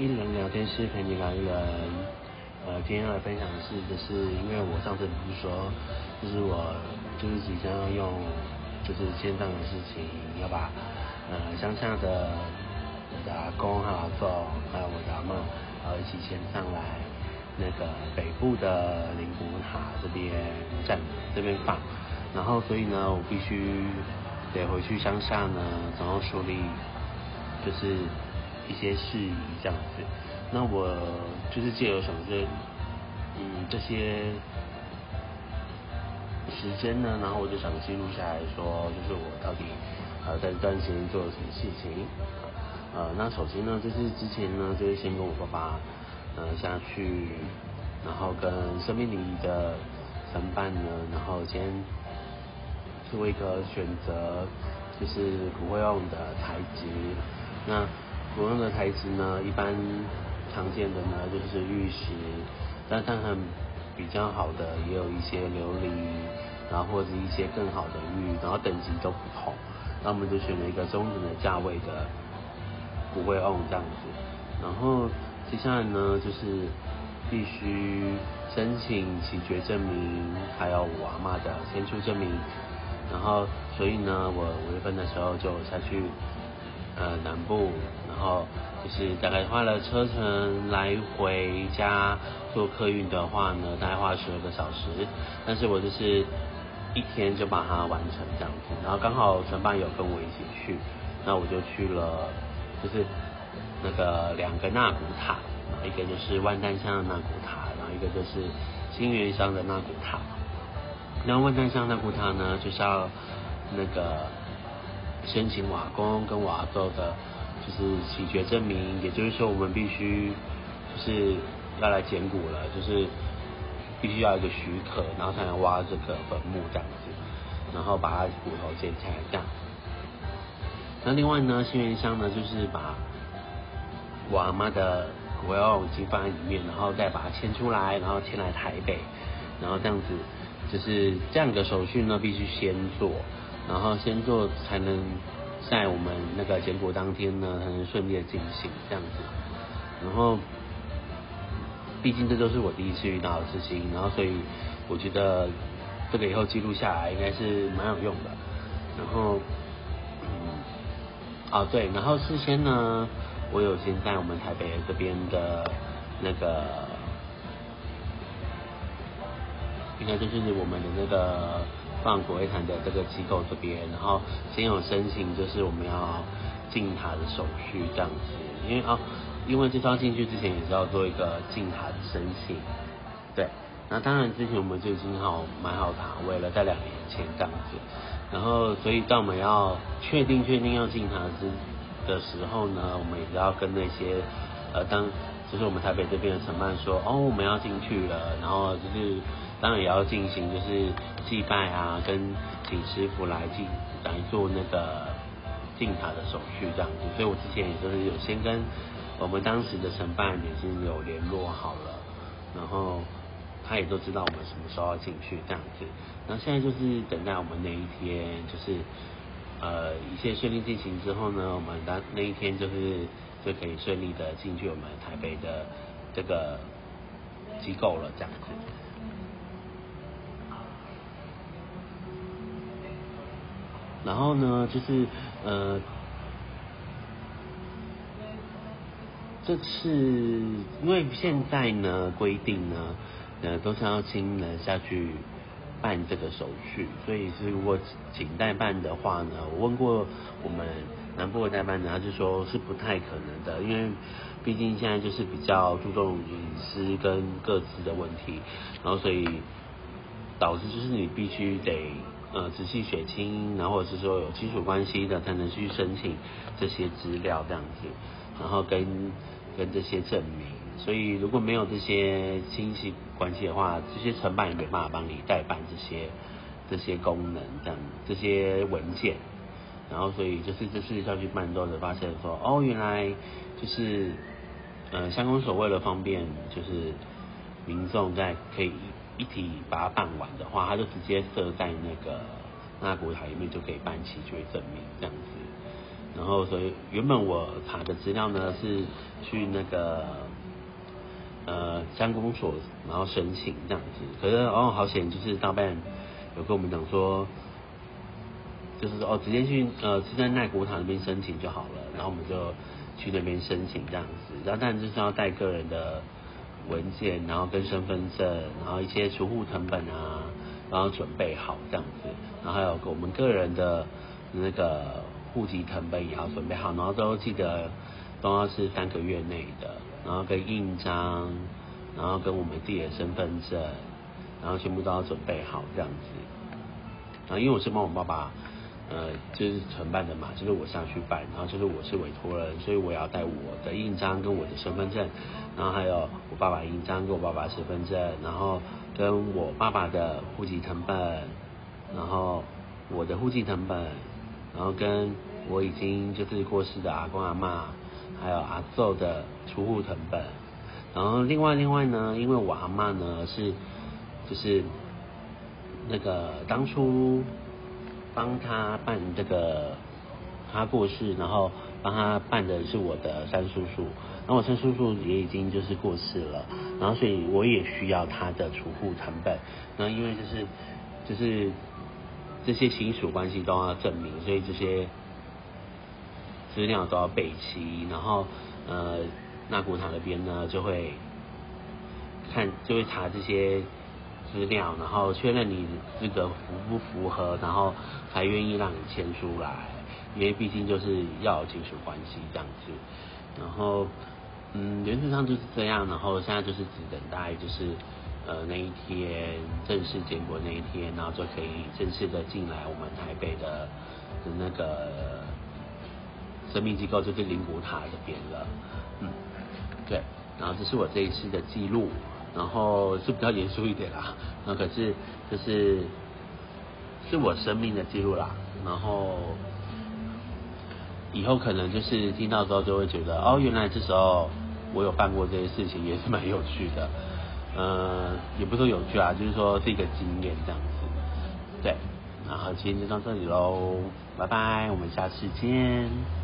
一人聊天室陪你聊一人，呃，今天要来分享的是，就是因为我上次不是说，就是我就是即将要用，就是线上的事情，要把呃乡下的我的阿公还有阿祖，还有我的阿妈，然后一起先上来那个北部的灵谷塔这边站这边放，然后所以呢，我必须得回去乡下呢，然后处理就是。一些事宜这样子，那我就是借由什么这，嗯，这些时间呢，然后我就想记录下来说，就是我到底呃在这段时间做了什么事情，呃，那首先呢，就是之前呢，就是先跟我爸爸呃下去，然后跟生命礼仪的承办呢，然后先做一个选择，就是不会用的材质，那。我用的台词呢，一般常见的呢就是玉石，但但很比较好的也有一些琉璃，然后或者一些更好的玉，然后等级都不同，那我们就选了一个中等的价位的骨灰瓮这样子，然后接下来呢就是必须申请起决证明，还有我阿妈的先出证明，然后所以呢我五月份的时候就下去。呃，南部，然后就是大概花了车程来回加坐客运的话呢，大概花了十二个小时。但是我就是一天就把它完成这样子，然后刚好陈办有跟我一起去，那我就去了，就是那个两个纳古塔，一个就是万丹乡的纳古塔，然后一个就是新源乡的纳古塔。然后万丹乡纳古塔呢，就是要那个。申请瓦工跟瓦做的就是起决证明，也就是说我们必须就是要来捡骨了，就是必须要一个许可，然后才能挖这个坟墓这样子，然后把它骨头捡起来这样。那另外呢，新源乡呢就是把我阿妈的骨灰已经放在里面，然后再把它迁出来，然后迁来台北，然后这样子就是这样的手续呢必须先做。然后先做才能在我们那个结果当天呢，才能顺利的进行这样子。然后，毕竟这都是我第一次遇到的事情，然后所以我觉得这个以后记录下来应该是蛮有用的。然后，嗯，哦对，然后事先呢，我有先在我们台北这边的那个，应该就是我们的那个。放国会坛的这个机构这边，然后先有申请，就是我们要进塔的手续这样子。因为啊，因为这张进去之前也是要做一个进塔的申请，对。那当然之前我们就已经好买好塔位了，在两年前这样子。然后所以当我们要确定确定要进塔之的时候呢，我们也要跟那些呃当就是我们台北这边的承办说，哦我们要进去了，然后就是。当然也要进行，就是祭拜啊，跟请师傅来进来做那个进塔的手续这样子。所以我之前也就是有先跟我们当时的承办已经有联络好了，然后他也都知道我们什么时候要进去这样子。那现在就是等待我们那一天，就是呃一切顺利进行之后呢，我们当那一天就是就可以顺利的进去我们台北的这个机构了这样子。然后呢，就是呃，这次因为现在呢规定呢，呃都是要亲人下去办这个手续，所以是如果请代办的话呢，我问过我们南部的代办呢，他就说是不太可能的，因为毕竟现在就是比较注重隐私跟各自的问题，然后所以导致就是你必须得。呃，仔细血清，然后是说有亲属关系的，才能去申请这些资料这样子，然后跟跟这些证明。所以如果没有这些亲戚关系的话，这些承办也没办法帮你代办这些这些功能这样这些文件。然后所以就是这次要去办之后，发现说，哦，原来就是呃，乡公所为了方便，就是民众在可以。一体把它办完的话，他就直接设在那个那古塔里面就可以办齐，就会证明这样子。然后所以原本我查的资料呢是去那个呃乡公所，然后申请这样子，可是哦好险，就是大半有跟我们讲说，就是说哦直接去呃是在奈国塔那边申请就好了，然后我们就去那边申请这样子，然后但就是要带个人的文件，然后跟身份证，然后一些储户成本啊，然后准备好这样子，然后还有我们个人的那个。户籍成本也要准备好，然后都记得都要是三个月内的，然后跟印章，然后跟我们自己的身份证，然后全部都要准备好这样子。然后因为我是帮我爸爸，呃，就是承办的嘛，就是我上去办，然后就是我是委托人，所以我要带我的印章跟我的身份证，然后还有我爸爸印章跟我爸爸身份证，然后跟我爸爸的户籍成本，然后我的户籍成本。然后跟我已经就是过世的阿公阿妈，还有阿祖的出户成本，然后另外另外呢，因为我阿妈呢是就是那个当初帮他办这个他过世，然后帮他办的是我的三叔叔，然后我三叔叔也已经就是过世了，然后所以我也需要他的储户成本，然后因为就是就是。这些亲属关系都要证明，所以这些资料都要备齐。然后，呃，那古塔那边呢就会看，就会查这些资料，然后确认你资格符不符合，然后才愿意让你签出来。因为毕竟就是要有亲属关系这样子。然后，嗯，原则上就是这样。然后现在就是只等待就是。呃，那一天正式建国那一天，然后就可以正式的进来我们台北的的那个生命机构，就是灵谷塔这边了。嗯，对。然后这是我这一次的记录，然后是比较严肃一点啦。那可是就是是我生命的记录啦。然后以后可能就是听到之后就会觉得，哦，原来这时候我有办过这些事情，也是蛮有趣的。呃，也不说有趣啊，就是说是一个经验这样子，对，然后今天就到这里喽，拜拜，我们下次见。